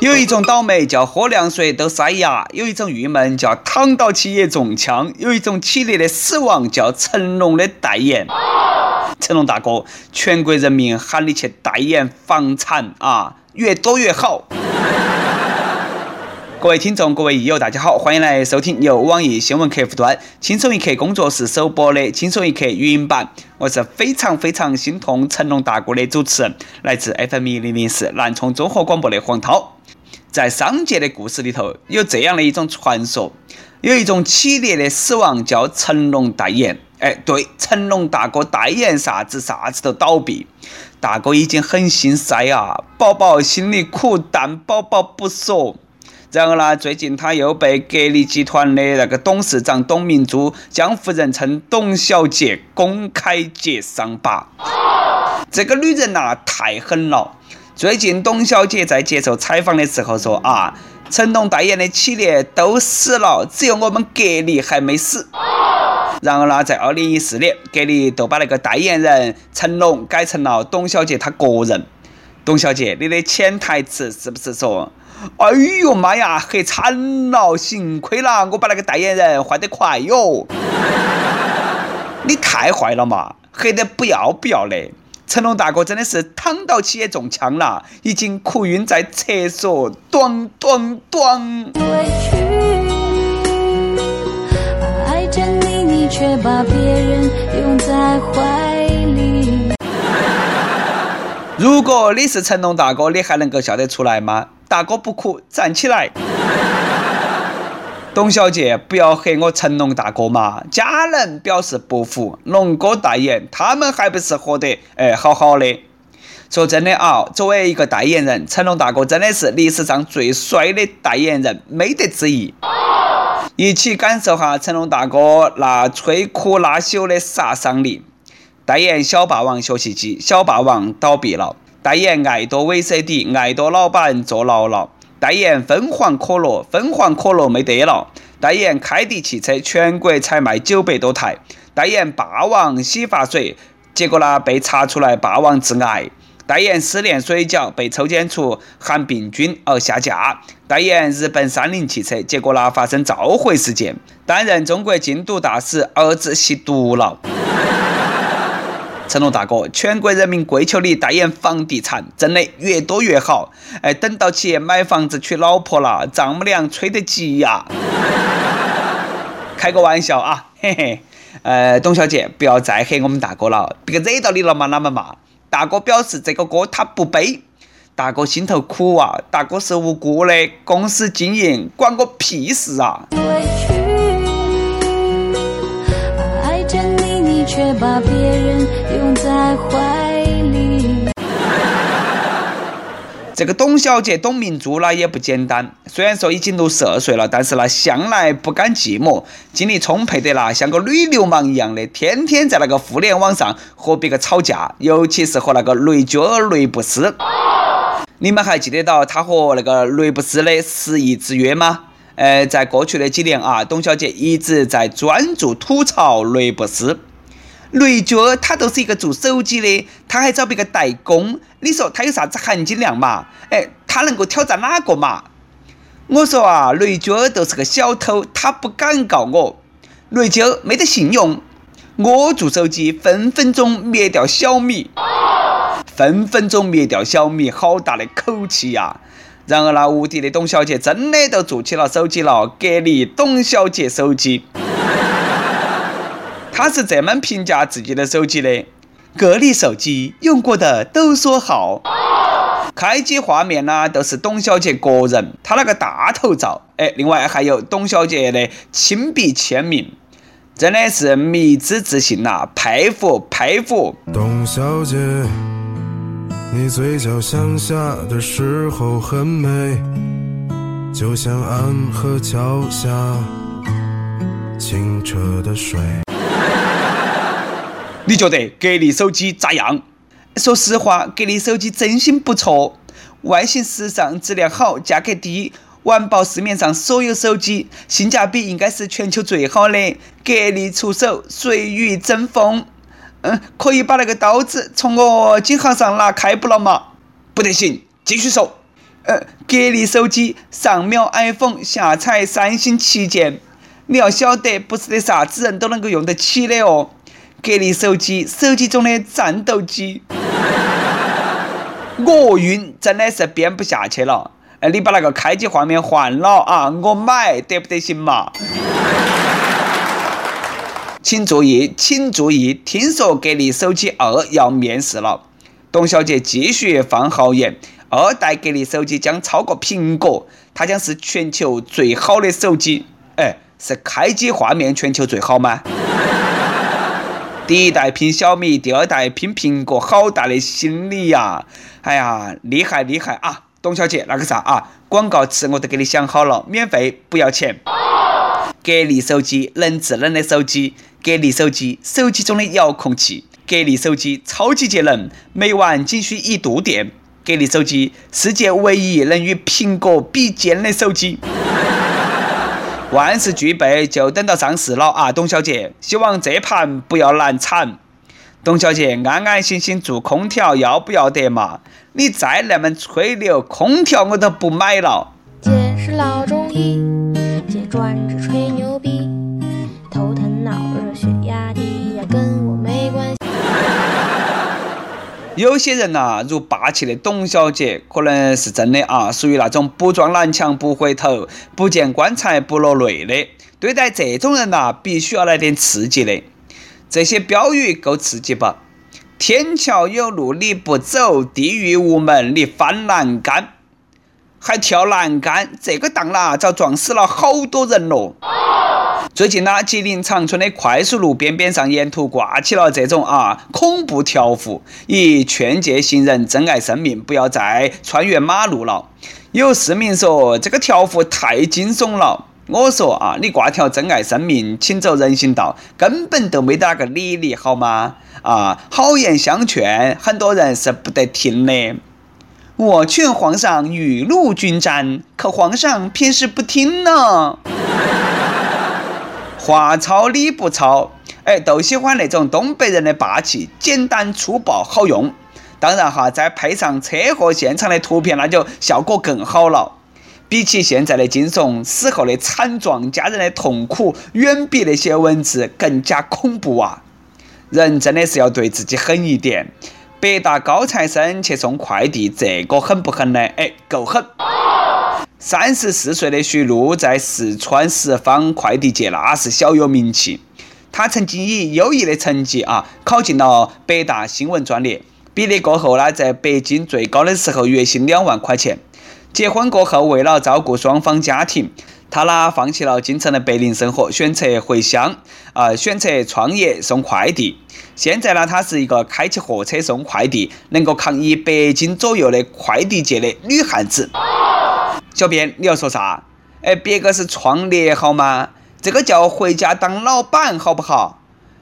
有一种倒霉叫喝凉水都塞牙，有一种郁闷叫躺到起也中枪，有一种凄烈的死亡叫成龙的代言。成龙大哥，全国人民喊你去代言房产啊，越多越好。各位听众，各位益友，大家好，欢迎来收听由网易新闻客户端轻松一刻工作室首播的轻松一刻语音版。我是非常非常心痛成龙大哥的主持人，来自 FM 一零零四南充综合广播的黄涛。在商界的故事里头，有这样的一种传说，有一种凄烈的死亡叫成龙代言。哎，对，成龙大哥代言啥子啥子都倒闭，大哥已经很心塞啊，宝宝心里苦，但宝宝不说。然而呢，最近他又被格力集团的那个董事长董明珠将夫人称董小姐公开揭伤疤。这个女人呐，太狠了。最近董小姐在接受采访的时候说啊，成龙代言的企业都死了，只有我们格力还没死。然而呢，在二零一四年，格力就把那个代言人成龙改成了董小姐她个人。董小姐，你的潜台词是不是说？哎呦妈呀，黑惨了！幸亏了，我把那个代言人换得快哟。你太坏了嘛，黑得不要不要的。成龙大哥真的是躺到起也中枪了，已经哭晕在厕所，咚咚咚。委屈爱着你，你却把别人拥在怀。如果你是成龙大哥，你还能够笑得出来吗？大哥不哭，站起来。董小姐，不要黑我成龙大哥嘛！家人表示不服，龙哥代言，他们还不是活得哎好好的。说真的啊，作为一个代言人，成龙大哥真的是历史上最帅的代言人，没得之一。一起感受下成龙大哥那摧枯拉朽的杀伤力。代言小霸王学习机，小霸王倒闭了。代言爱多 VCD，爱多老板坐牢了；代言凤凰可乐，凤凰可乐没得了；代言开迪汽车，全国才卖九百多台；代言霸王洗发水，结果呢被查出来霸王致癌；代言失恋水饺，被抽检出含病菌而下架；代言日本三菱汽车，结果呢发生召回事件；担任中国禁毒大使，儿子吸毒了。成龙大哥，全国人民跪求你代言房地产，真的越多越好。哎，等到起买房子娶老婆了，丈母娘催得急呀。开个玩笑啊，嘿嘿。呃，董小姐，不要再黑我们大哥了，别个惹到你了嘛，哪们嘛？大哥表示这个锅他不背，大哥心头苦啊，大哥是无辜的，公司经营关我屁事啊。却把别人拥在怀里。这个董小姐董明珠呢也不简单，虽然说已经六十二岁了，但是呢向来不甘寂寞，精力充沛的啦，像个女流氓一样的，天天在那个互联网上和别个吵架，尤其是和那个雷军雷布斯。你们还记得到她和那个雷布斯的十亿之约吗？呃，在过去的几年啊，董小姐一直在专注吐槽雷布斯。雷军他都是一个做手机的，他还找别个代工，你说他有啥子含金量嘛？哎，他能够挑战哪个嘛？我说啊，雷军都是个小偷，他不敢告我。雷军没得信用，我做手机分分钟灭掉小米，分分钟灭掉小米，好大的口气呀！然而那无敌的董小姐真的都做起了手机了，格力董小姐手机。他是这么评价自己的手机的：格力手机用过的都说好。开机画面呢都是董小姐个人，她那个大头照，哎，另外还有董小姐的亲笔签名，真的是迷之自信呐，佩服佩服。董小姐，你嘴角向下的时候很美，就像安河桥下清澈的水。你觉得格力手机咋样？说实话，格力手机真心不错，外形时尚，质量好，价格低，完爆市面上所有手机，性价比应该是全球最好的。格力出手，谁与争锋。嗯，可以把那个刀子从我颈项上拿开不了吗？不得行，继续说。呃，格力手机上秒 iPhone，下载三星旗舰。你要晓得，不是得啥子人都能够用得起的哦。格力手机，手机中的战斗机。我晕，真的是编不下去了。哎，你把那个开机画面换了啊，我买得不得行嘛？请注意，请注意，听说格力手机二要面世了。董小姐继续放豪言，二代格力手机将超过苹果，它将是全球最好的手机。哎。是开机画面全球最好吗？第一代拼小米，第二代拼苹果，好大的心理呀！哎呀，厉害厉害啊！董小姐，那个啥啊？广告词我都给你想好了，免费不要钱。格力手机，能智能的手机。格力手机，手机中的遥控器。格力手机，超级节能，每晚仅需一度电。格力手机，世界唯一能与苹果比肩的手机。万事俱备，就等到上市了啊，董小姐，希望这盘不要难产。董小姐，安安心心做空调，要不要得嘛？你再那么吹牛，空调我都不买了。姐是老中医，有些人呐，如霸气的董小姐，可能是真的啊，属于那种不撞南墙不回头，不见棺材不落泪的。对待这种人呐，必须要来点刺激的。这些标语够刺激不？天桥有路你不走，地狱无门你翻栏杆，还跳栏杆，这个档啦，早撞死了好多人咯。最近呢，吉林长春的快速路边边上沿途挂起了这种啊恐怖条幅，以劝诫行人珍爱生命，不要再穿越马路了。有市民说这个条幅太惊悚了。我说啊，你挂条珍爱生命，请走人行道，根本都没得那个理你，好吗？啊，好言相劝，很多人是不得听的。我劝皇上雨露均沾，可皇上偏是不听呢。话糙理不糙，哎，都喜欢那种东北人的霸气，简单粗暴好用。当然哈，再配上车祸现场的图片，那就效果更好了。比起现在的惊悚，死后的惨状，家人的痛苦，远比那些文字更加恐怖啊！人真的是要对自己狠一点。北大高材生去送快递，这个狠不狠呢？哎，够狠。三十四岁的徐璐在四川十方快递界那是小有名气。他曾经以优异的成绩啊考进了北大新闻专业。毕业过后呢，在北京最高的时候月薪两万块钱。结婚过后，为了照顾双方家庭，他呢放弃了京城的白领生活，选择回乡啊，选择创业送快递。现在呢，他是一个开起货车送快递，能够扛一百斤左右的快递界的女汉子。小编，你要说啥？哎，别个是创业好吗？这个叫回家当老板好不好？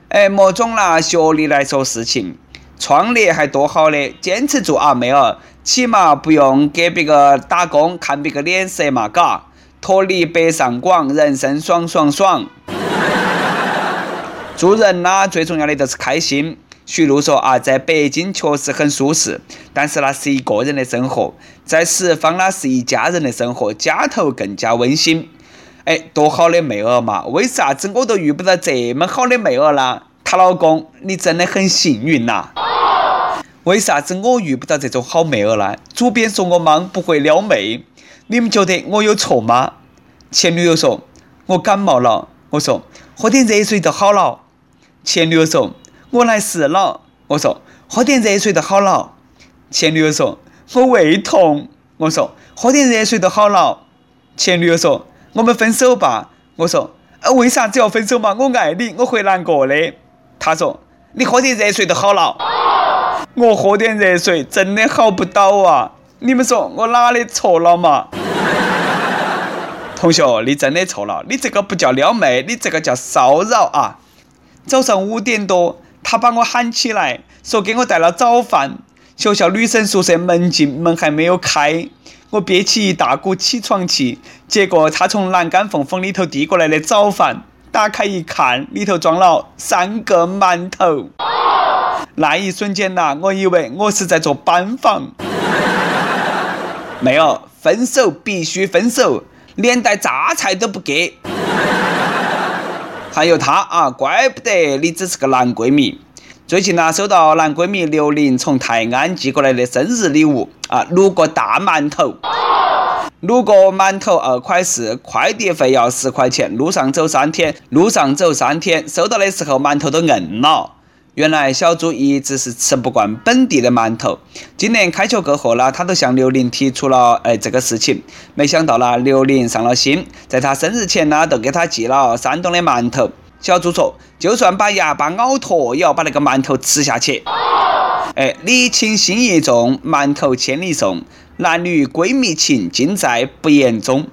哎，莫总拿学历来说事情，创业还多好的，坚持住啊，妹儿，起码不用给别个打工，看别个脸色嘛，嘎，脱离北上广，人生爽爽爽。做人呐，最重要的就是开心。徐璐说啊，在北京确实很舒适，但是那是一个人的生活，在十方那是一家人的生活，家头更加温馨。哎，多好的妹儿嘛！为啥子我都遇不到这么好的妹儿呢？她老公，你真的很幸运呐！为啥子我遇不到这种好妹儿呢？主编说我忙不会撩妹，你们觉得我有错吗？前女友说我感冒了，我说喝点热水就好了。前女友说。我来事了，我说喝点热水就好了。前女友说我胃痛，我说喝点热水就好了。前女友说我们分手吧，我说呃为啥子要分手嘛？我爱你，我会难过的。他说你喝点热水就好了。我喝点热水真的好不到啊！你们说我哪里错了嘛？同学，你真的错了，你这个不叫撩妹，你这个叫骚扰啊！早上五点多。他把我喊起来，说给我带了早饭。学校女生宿舍门禁，门还没有开，我憋起一大股起床气。结果他从栏杆缝缝里头递过来的早饭，打开一看，里头装了三个馒头。那一瞬间呐，我以为我是在做班房。没有，分手必须分手，连带榨菜都不给。还有他啊，怪不得你只是个男闺蜜。最近呢，收到男闺蜜刘玲从泰安寄过来的生日礼物啊，六个大馒头，六个馒头二块四，快递费要十块钱，路上走三天，路上走三天，收到的时候馒头都硬了。原来小朱一直是吃不惯本地的馒头，今年开学过后呢，他都向刘玲提出了哎这个事情，没想到呢，刘玲上了心，在他生日前呢，都给他寄了山东的馒头。小朱说，就算把牙巴咬脱，也要把那个馒头吃下去。哎，礼轻心意重，馒头千里送，男女闺蜜情尽在不言中。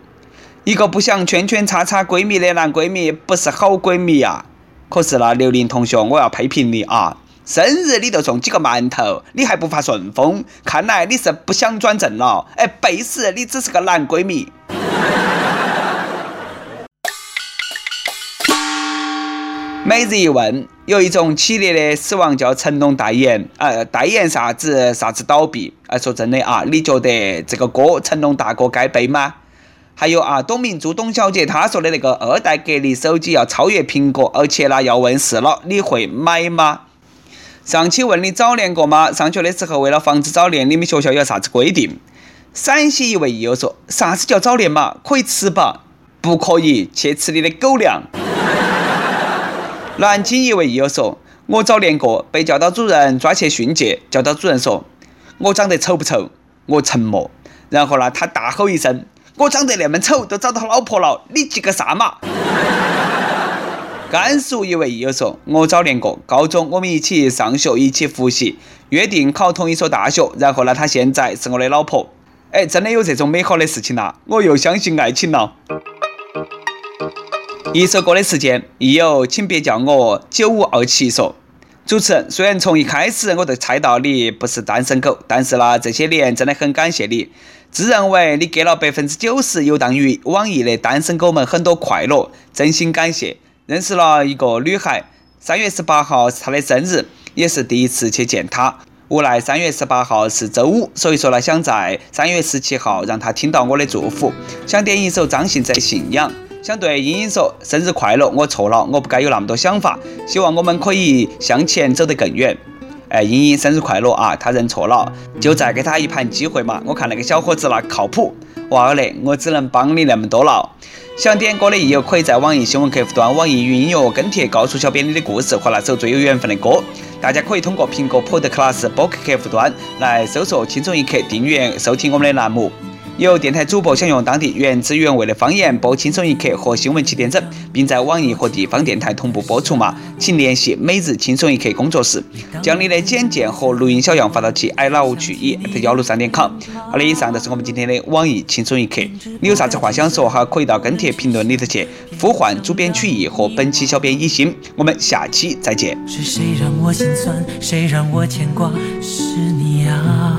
一个不想圈圈叉叉闺蜜的男闺蜜，不是好闺蜜呀。可是呢，刘玲同学，我要批评你啊！生日你都送几个馒头，你还不发顺丰？看来你是不想转正了。哎，背时你只是个男闺蜜。每日一问：有一种企业的死亡叫成龙代言，呃，代言啥子啥子倒闭？哎，说真的啊，你觉得这个锅成龙大哥该背吗？还有啊，董明珠董小姐她说的那个二代格力手机要超越苹果，而且呢要问世了，你会买吗？上期问你早恋过吗？上学的时候为了防止早恋，你们学校有啥子规定？陕西一位益友说：啥子叫早恋嘛？可以吃吧？不可以，去吃你的狗粮。南京一位益友说：我早恋过，被教导主任抓去训诫。教导主任说：我长得丑不丑？我沉默。然后呢，他大吼一声。我长得那么丑，都找到老婆了，你急个啥嘛？甘肃一位益友说：“我早恋过，高中我们一起上学，一起复习，约定考同一所大学。然后呢，他现在是我的老婆。哎，真的有这种美好的事情呐！我又相信爱情了。”一首歌的时间，益友，请别叫我九五二七说。主持人，虽然从一开始我就猜到你不是单身狗，但是呢，这些年真的很感谢你。自认为你给了百分之九十游荡于网易的单身狗们很多快乐，真心感谢。认识了一个女孩，三月十八号是她的生日，也是第一次去见她。无奈三月十八号是周五，所以说呢，想在三月十七号让她听到我的祝福。想点一首张信哲《信仰》，想对茵茵说生日快乐。我错了，我不该有那么多想法。希望我们可以向前走得更远。哎，茵茵生日快乐啊！他认错了，就再给他一盘机会嘛。我看那个小伙子那靠谱。娃儿嘞，我只能帮你那么多了。想点歌的益友可以在网易新闻客户端、网易云音乐跟帖告诉小编你的故事和那首最有缘分的歌。大家可以通过苹果 Podcast 播客客户端来搜索“轻松一刻”，订阅收听我们的栏目。有电台主播想用当地原汁原味的方言播《轻松一刻》和新闻七点整，并在网易和地方电台同步播出吗？请联系每日轻松一刻工作室，将你的简介和录音小样发到其 i love 曲艺幺六三点 com。好的，以上就是我们今天的网易轻松一刻。你有啥子话想说哈？可以到跟帖评论里头去呼唤主编曲艺和本期小编一心。我们下期再见。是谁让我心酸？谁让我牵挂？是你啊。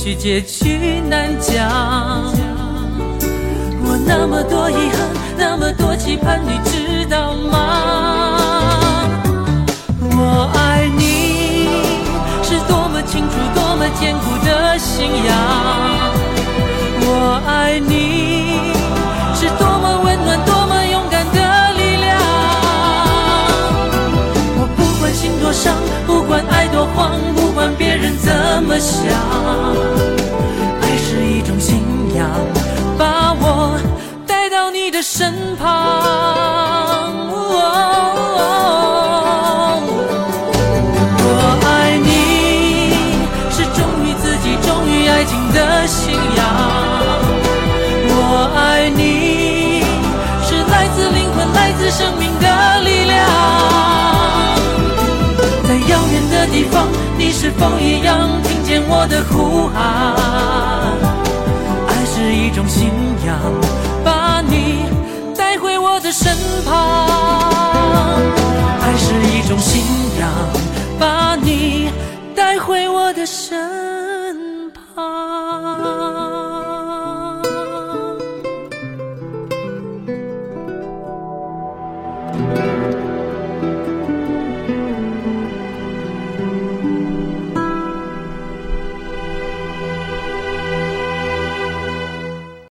许结局难讲。我那么多遗憾，那么多期盼，你知道吗？我爱你是多么清楚，多么坚固的信仰。我爱你是多么温暖，多么多慌，不管别人怎么想，你是否一样听见我的呼喊？爱是一种信仰，把你带回我的身旁。爱是一种信仰，把你带回我的身。